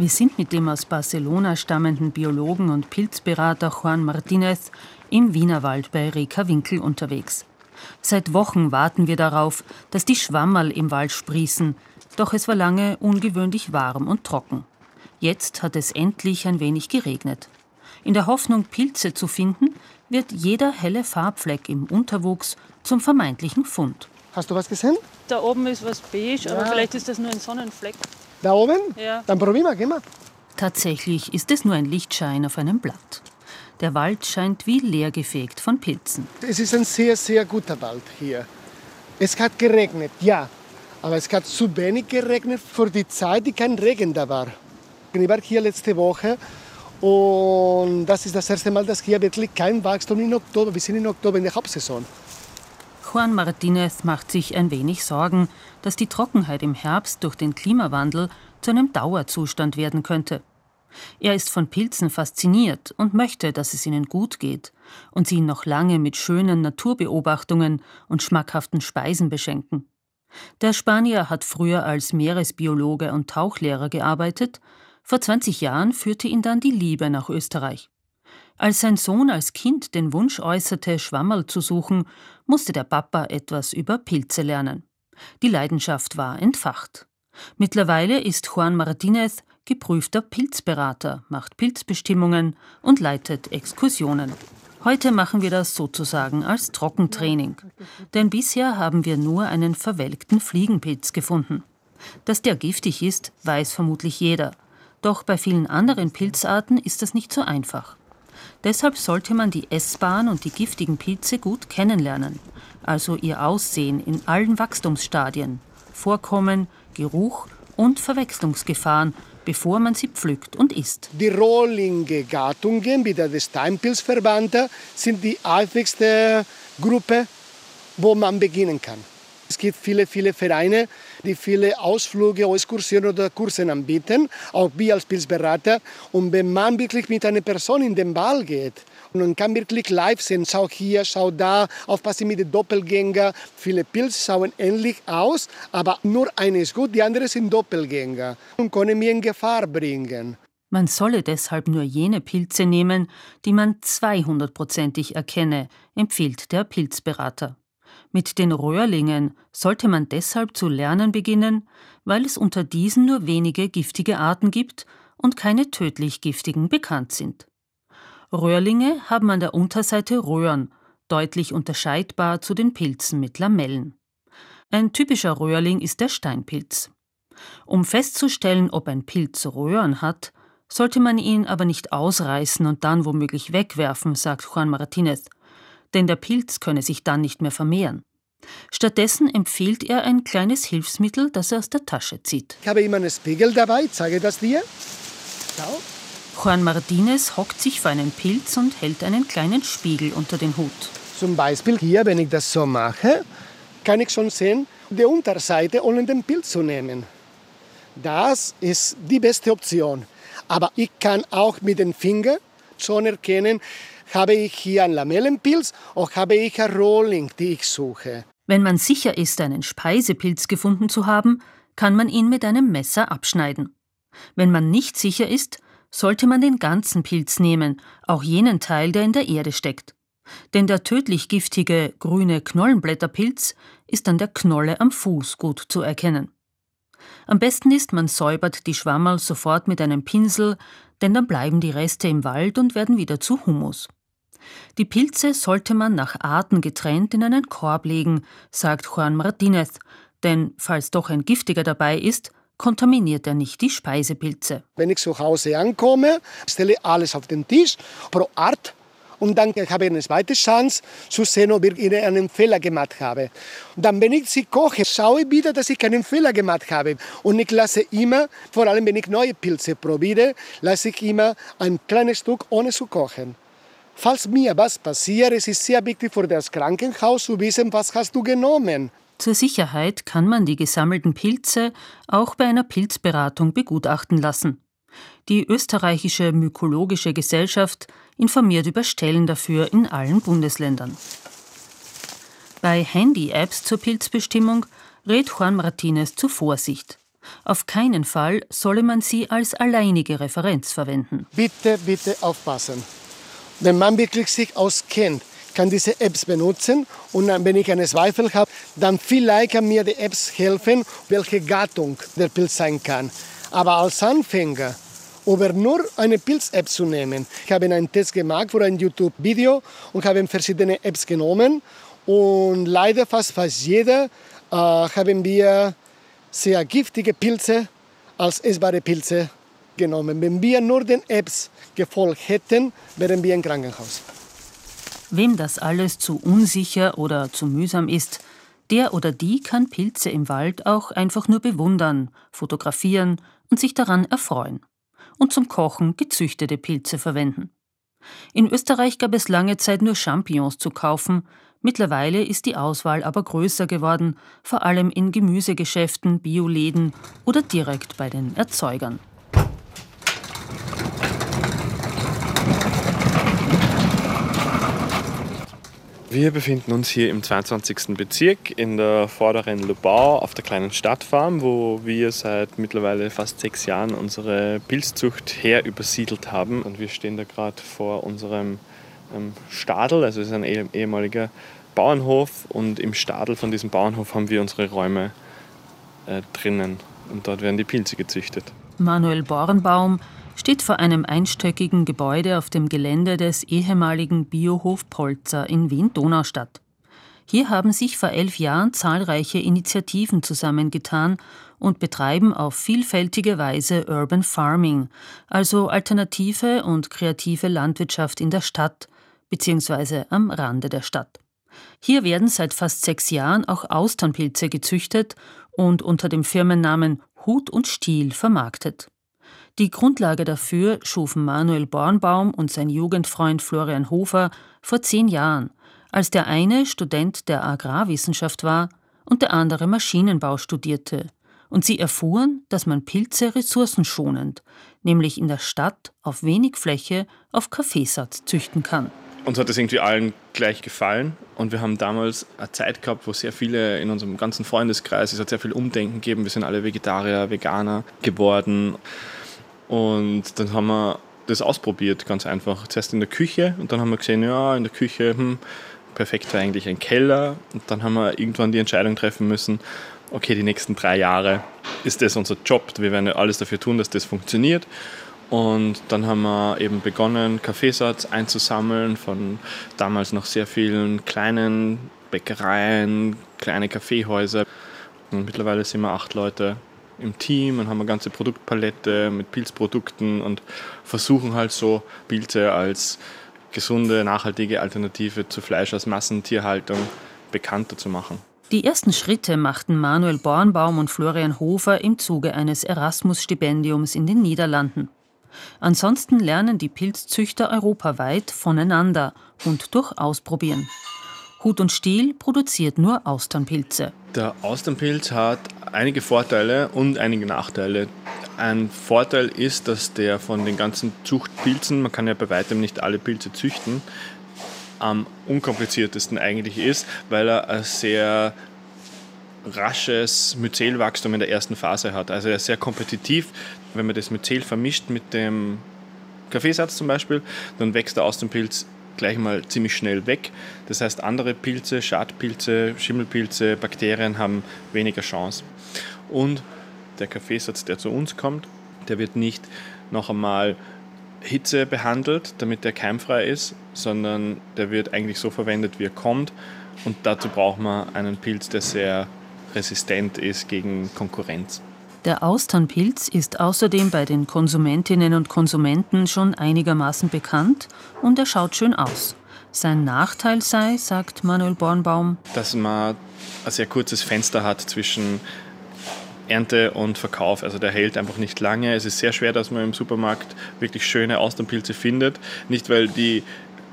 Wir sind mit dem aus Barcelona stammenden Biologen und Pilzberater Juan Martinez im Wienerwald bei Reka Winkel unterwegs. Seit Wochen warten wir darauf, dass die Schwammerl im Wald sprießen, doch es war lange ungewöhnlich warm und trocken. Jetzt hat es endlich ein wenig geregnet. In der Hoffnung, Pilze zu finden, wird jeder helle Farbfleck im Unterwuchs zum vermeintlichen Fund. Hast du was gesehen? Da oben ist was beige, ja. aber vielleicht ist das nur ein Sonnenfleck. Da oben? Ja. Dann probieren wir, gehen wir. Tatsächlich ist es nur ein Lichtschein auf einem Blatt. Der Wald scheint wie leergefegt von Pilzen. Es ist ein sehr, sehr guter Wald hier. Es hat geregnet, ja. Aber es hat zu wenig geregnet für die Zeit, die kein Regen da war. Ich war hier letzte Woche und das ist das erste Mal, dass hier wirklich kein Wachstum in Oktober. Wir sind in Oktober in der Hauptsaison. Juan Martinez macht sich ein wenig Sorgen, dass die Trockenheit im Herbst durch den Klimawandel zu einem Dauerzustand werden könnte. Er ist von Pilzen fasziniert und möchte, dass es ihnen gut geht und sie ihn noch lange mit schönen Naturbeobachtungen und schmackhaften Speisen beschenken. Der Spanier hat früher als Meeresbiologe und Tauchlehrer gearbeitet, vor 20 Jahren führte ihn dann die Liebe nach Österreich. Als sein Sohn als Kind den Wunsch äußerte, Schwammerl zu suchen, musste der Papa etwas über Pilze lernen. Die Leidenschaft war entfacht. Mittlerweile ist Juan Martinez geprüfter Pilzberater, macht Pilzbestimmungen und leitet Exkursionen. Heute machen wir das sozusagen als Trockentraining. Denn bisher haben wir nur einen verwelkten Fliegenpilz gefunden. Dass der giftig ist, weiß vermutlich jeder. Doch bei vielen anderen Pilzarten ist das nicht so einfach. Deshalb sollte man die essbaren und die giftigen Pilze gut kennenlernen, also ihr Aussehen in allen Wachstumsstadien, Vorkommen, Geruch und Verwechslungsgefahren bevor man sie pflückt und isst. Die rohlinge Gattungen wie der Steinpilzverband sind die einfachste Gruppe, wo man beginnen kann. Es gibt viele, viele Vereine, die viele Ausflüge, Exkursionen oder Kurse anbieten, auch wir als Pilzberater. Und wenn man wirklich mit einer Person in den Wald geht, und man kann wirklich live sehen, schau hier, schau da, aufpassen mit den Doppelgänger. Viele Pilze schauen ähnlich aus, aber nur eine ist gut, die anderen sind Doppelgänger und können mir in Gefahr bringen. Man solle deshalb nur jene Pilze nehmen, die man 200-prozentig erkenne, empfiehlt der Pilzberater. Mit den Röhrlingen sollte man deshalb zu lernen beginnen, weil es unter diesen nur wenige giftige Arten gibt und keine tödlich giftigen bekannt sind. Röhrlinge haben an der Unterseite Röhren, deutlich unterscheidbar zu den Pilzen mit Lamellen. Ein typischer Röhrling ist der Steinpilz. Um festzustellen, ob ein Pilz Röhren hat, sollte man ihn aber nicht ausreißen und dann womöglich wegwerfen, sagt Juan Martinez, denn der Pilz könne sich dann nicht mehr vermehren. Stattdessen empfiehlt er ein kleines Hilfsmittel, das er aus der Tasche zieht. Ich habe immer einen Spiegel dabei, zeige das dir. Schau. Juan Martinez hockt sich vor einen Pilz und hält einen kleinen Spiegel unter den Hut. Zum Beispiel hier, wenn ich das so mache, kann ich schon sehen, die Unterseite ohne den Pilz zu nehmen. Das ist die beste Option. Aber ich kann auch mit den Fingern schon erkennen, habe ich hier einen Lamellenpilz oder habe ich einen Rohling, die ich suche. Wenn man sicher ist, einen Speisepilz gefunden zu haben, kann man ihn mit einem Messer abschneiden. Wenn man nicht sicher ist, sollte man den ganzen Pilz nehmen, auch jenen Teil, der in der Erde steckt. Denn der tödlich giftige grüne Knollenblätterpilz ist an der Knolle am Fuß gut zu erkennen. Am besten ist, man säubert die Schwammerl sofort mit einem Pinsel, denn dann bleiben die Reste im Wald und werden wieder zu Humus. Die Pilze sollte man nach Arten getrennt in einen Korb legen, sagt Juan Martinez, denn falls doch ein giftiger dabei ist, kontaminiert er nicht die Speisepilze. Wenn ich zu Hause ankomme, stelle ich alles auf den Tisch pro Art und dann habe ich eine zweite Chance zu sehen, ob ich einen Fehler gemacht habe. Und dann, wenn ich sie koche, schaue ich wieder, dass ich keinen Fehler gemacht habe. Und ich lasse immer, vor allem wenn ich neue Pilze probiere, lasse ich immer ein kleines Stück ohne zu kochen. Falls mir was passiert, es ist sehr wichtig für das Krankenhaus zu wissen, was hast du genommen. Zur Sicherheit kann man die gesammelten Pilze auch bei einer Pilzberatung begutachten lassen. Die österreichische Mykologische Gesellschaft informiert über Stellen dafür in allen Bundesländern. Bei Handy-Apps zur Pilzbestimmung rät Juan Martinez zur Vorsicht. Auf keinen Fall solle man sie als alleinige Referenz verwenden. Bitte, bitte aufpassen. Wenn man wirklich sich auskennt, kann diese Apps benutzen und wenn ich einen Zweifel habe, dann vielleicht kann mir die Apps helfen, welche Gattung der Pilz sein kann. Aber als Anfänger über nur eine Pilz-App zu nehmen. Ich habe einen Test gemacht für ein YouTube-Video und habe verschiedene Apps genommen und leider fast fast jeder äh, haben wir sehr giftige Pilze als essbare Pilze genommen. Wenn wir nur den Apps gefolgt hätten, wären wir im Krankenhaus. Wem das alles zu unsicher oder zu mühsam ist, der oder die kann Pilze im Wald auch einfach nur bewundern, fotografieren und sich daran erfreuen. Und zum Kochen gezüchtete Pilze verwenden. In Österreich gab es lange Zeit nur Champignons zu kaufen, mittlerweile ist die Auswahl aber größer geworden, vor allem in Gemüsegeschäften, Bioläden oder direkt bei den Erzeugern. Wir befinden uns hier im 22. Bezirk in der vorderen Lubau auf der kleinen Stadtfarm, wo wir seit mittlerweile fast sechs Jahren unsere Pilzzucht her übersiedelt haben. Und wir stehen da gerade vor unserem ähm, Stadel, also es ist ein eh, ehemaliger Bauernhof und im Stadel von diesem Bauernhof haben wir unsere Räume äh, drinnen und dort werden die Pilze gezüchtet. Manuel Borenbaum steht vor einem einstöckigen Gebäude auf dem Gelände des ehemaligen Biohof Polzer in Wien-Donaustadt. Hier haben sich vor elf Jahren zahlreiche Initiativen zusammengetan und betreiben auf vielfältige Weise Urban Farming, also alternative und kreative Landwirtschaft in der Stadt bzw. am Rande der Stadt. Hier werden seit fast sechs Jahren auch Austernpilze gezüchtet und unter dem Firmennamen Hut und Stiel vermarktet. Die Grundlage dafür schufen Manuel Bornbaum und sein Jugendfreund Florian Hofer vor zehn Jahren, als der eine Student der Agrarwissenschaft war und der andere Maschinenbau studierte, und sie erfuhren, dass man Pilze ressourcenschonend, nämlich in der Stadt auf wenig Fläche auf Kaffeesatz züchten kann. Uns hat das irgendwie allen gleich gefallen und wir haben damals eine Zeit gehabt, wo sehr viele in unserem ganzen Freundeskreis, es hat sehr viel Umdenken gegeben, wir sind alle Vegetarier, Veganer geworden. Und dann haben wir das ausprobiert, ganz einfach. Zuerst in der Küche und dann haben wir gesehen, ja, in der Küche, hm, perfekt wäre eigentlich ein Keller. Und dann haben wir irgendwann die Entscheidung treffen müssen, okay, die nächsten drei Jahre ist das unser Job. Wir werden alles dafür tun, dass das funktioniert. Und dann haben wir eben begonnen, Kaffeesatz einzusammeln von damals noch sehr vielen kleinen Bäckereien, kleine Kaffeehäuser. Und mittlerweile sind wir acht Leute im Team und haben eine ganze Produktpalette mit Pilzprodukten und versuchen halt so Pilze als gesunde, nachhaltige Alternative zu Fleisch aus Massentierhaltung bekannter zu machen. Die ersten Schritte machten Manuel Bornbaum und Florian Hofer im Zuge eines Erasmus-Stipendiums in den Niederlanden. Ansonsten lernen die Pilzzüchter europaweit voneinander und durch Ausprobieren. Hut und Stiel produziert nur Austernpilze. Der Austernpilz hat einige Vorteile und einige Nachteile. Ein Vorteil ist, dass der von den ganzen Zuchtpilzen, man kann ja bei weitem nicht alle Pilze züchten, am unkompliziertesten eigentlich ist, weil er ein sehr rasches Myzelwachstum in der ersten Phase hat. Also er ist sehr kompetitiv. Wenn man das Myzel vermischt mit dem Kaffeesatz zum Beispiel, dann wächst der Austernpilz gleich mal ziemlich schnell weg. Das heißt, andere Pilze, Schadpilze, Schimmelpilze, Bakterien haben weniger Chance. Und der Kaffeesatz, der zu uns kommt, der wird nicht noch einmal Hitze behandelt, damit der keimfrei ist, sondern der wird eigentlich so verwendet, wie er kommt. Und dazu braucht man einen Pilz, der sehr resistent ist gegen Konkurrenz. Der Austernpilz ist außerdem bei den Konsumentinnen und Konsumenten schon einigermaßen bekannt und er schaut schön aus. Sein Nachteil sei, sagt Manuel Bornbaum, dass man ein sehr kurzes Fenster hat zwischen Ernte und Verkauf. Also der hält einfach nicht lange. Es ist sehr schwer, dass man im Supermarkt wirklich schöne Austernpilze findet. Nicht, weil die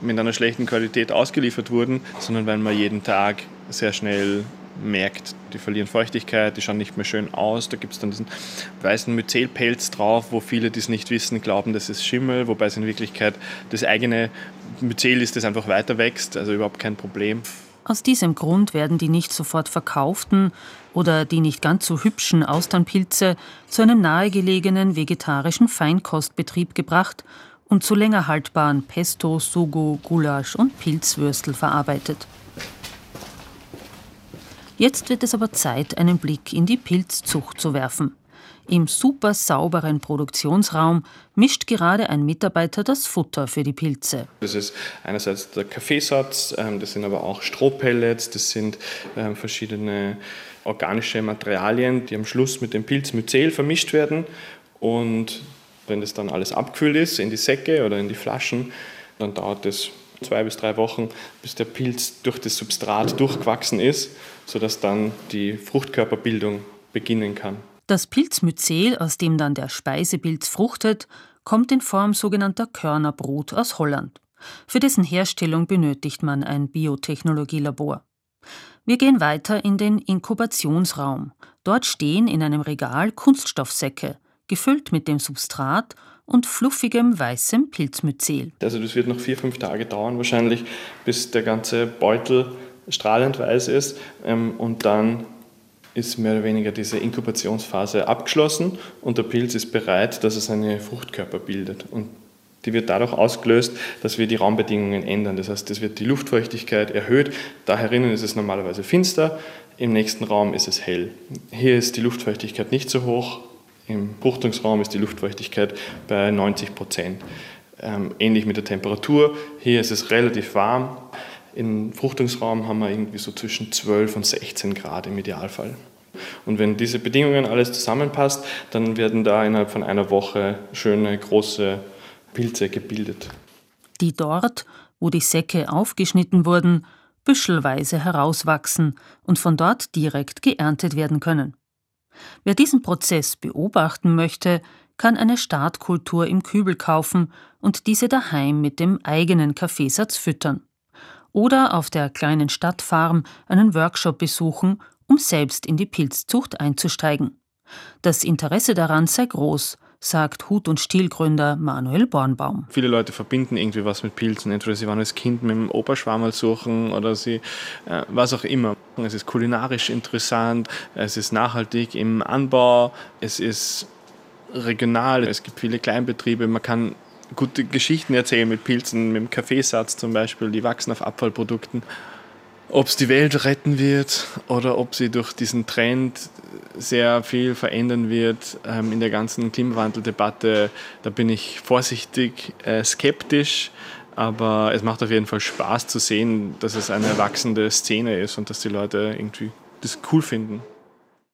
mit einer schlechten Qualität ausgeliefert wurden, sondern weil man jeden Tag sehr schnell merkt, die verlieren Feuchtigkeit, die schauen nicht mehr schön aus. Da gibt es dann diesen weißen Myzelpelz drauf, wo viele, die es nicht wissen, glauben, das ist Schimmel, wobei es in Wirklichkeit das eigene Myzel ist, das einfach weiter wächst, also überhaupt kein Problem. Aus diesem Grund werden die nicht sofort verkauften oder die nicht ganz so hübschen Austernpilze zu einem nahegelegenen vegetarischen Feinkostbetrieb gebracht und zu länger haltbaren Pesto, Sugo, Gulasch und Pilzwürstel verarbeitet. Jetzt wird es aber Zeit, einen Blick in die Pilzzucht zu werfen. Im super sauberen Produktionsraum mischt gerade ein Mitarbeiter das Futter für die Pilze. Das ist einerseits der Kaffeesatz, ähm, das sind aber auch Strohpellets, das sind ähm, verschiedene organische Materialien, die am Schluss mit dem Pilzmyzel vermischt werden. Und wenn das dann alles abgefüllt ist in die Säcke oder in die Flaschen, dann dauert es zwei bis drei Wochen, bis der Pilz durch das Substrat durchgewachsen ist, sodass dann die Fruchtkörperbildung beginnen kann. Das Pilzmyzel, aus dem dann der Speisepilz fruchtet, kommt in Form sogenannter Körnerbrot aus Holland. Für dessen Herstellung benötigt man ein Biotechnologielabor. Wir gehen weiter in den Inkubationsraum. Dort stehen in einem Regal Kunststoffsäcke, gefüllt mit dem Substrat und fluffigem weißem Pilzmyzel. Also das wird noch vier, fünf Tage dauern wahrscheinlich, bis der ganze Beutel strahlend weiß ist ähm, und dann ist mehr oder weniger diese Inkubationsphase abgeschlossen und der Pilz ist bereit, dass er seine Fruchtkörper bildet. Und die wird dadurch ausgelöst, dass wir die Raumbedingungen ändern. Das heißt, es wird die Luftfeuchtigkeit erhöht. Da herinnen ist es normalerweise finster, im nächsten Raum ist es hell. Hier ist die Luftfeuchtigkeit nicht so hoch. Im Fruchtungsraum ist die Luftfeuchtigkeit bei 90 Prozent. Ähm, ähnlich mit der Temperatur. Hier ist es relativ warm. Im Fruchtungsraum haben wir irgendwie so zwischen 12 und 16 Grad im Idealfall. Und wenn diese Bedingungen alles zusammenpasst, dann werden da innerhalb von einer Woche schöne große Pilze gebildet. Die dort, wo die Säcke aufgeschnitten wurden, büschelweise herauswachsen und von dort direkt geerntet werden können. Wer diesen Prozess beobachten möchte, kann eine Startkultur im Kübel kaufen und diese daheim mit dem eigenen Kaffeesatz füttern oder auf der kleinen Stadtfarm einen Workshop besuchen, um selbst in die Pilzzucht einzusteigen. Das Interesse daran sei groß, sagt Hut- und Stilgründer Manuel Bornbaum. Viele Leute verbinden irgendwie was mit Pilzen. Entweder sie waren als Kind mit dem Operschwammerl suchen oder sie, äh, was auch immer. Es ist kulinarisch interessant, es ist nachhaltig im Anbau, es ist regional, es gibt viele Kleinbetriebe, man kann gute Geschichten erzählen mit Pilzen, mit dem Kaffeesatz zum Beispiel, die wachsen auf Abfallprodukten. Ob es die Welt retten wird oder ob sie durch diesen Trend sehr viel verändern wird ähm, in der ganzen Klimawandeldebatte, da bin ich vorsichtig äh, skeptisch. Aber es macht auf jeden Fall Spaß zu sehen, dass es eine wachsende Szene ist und dass die Leute irgendwie das cool finden.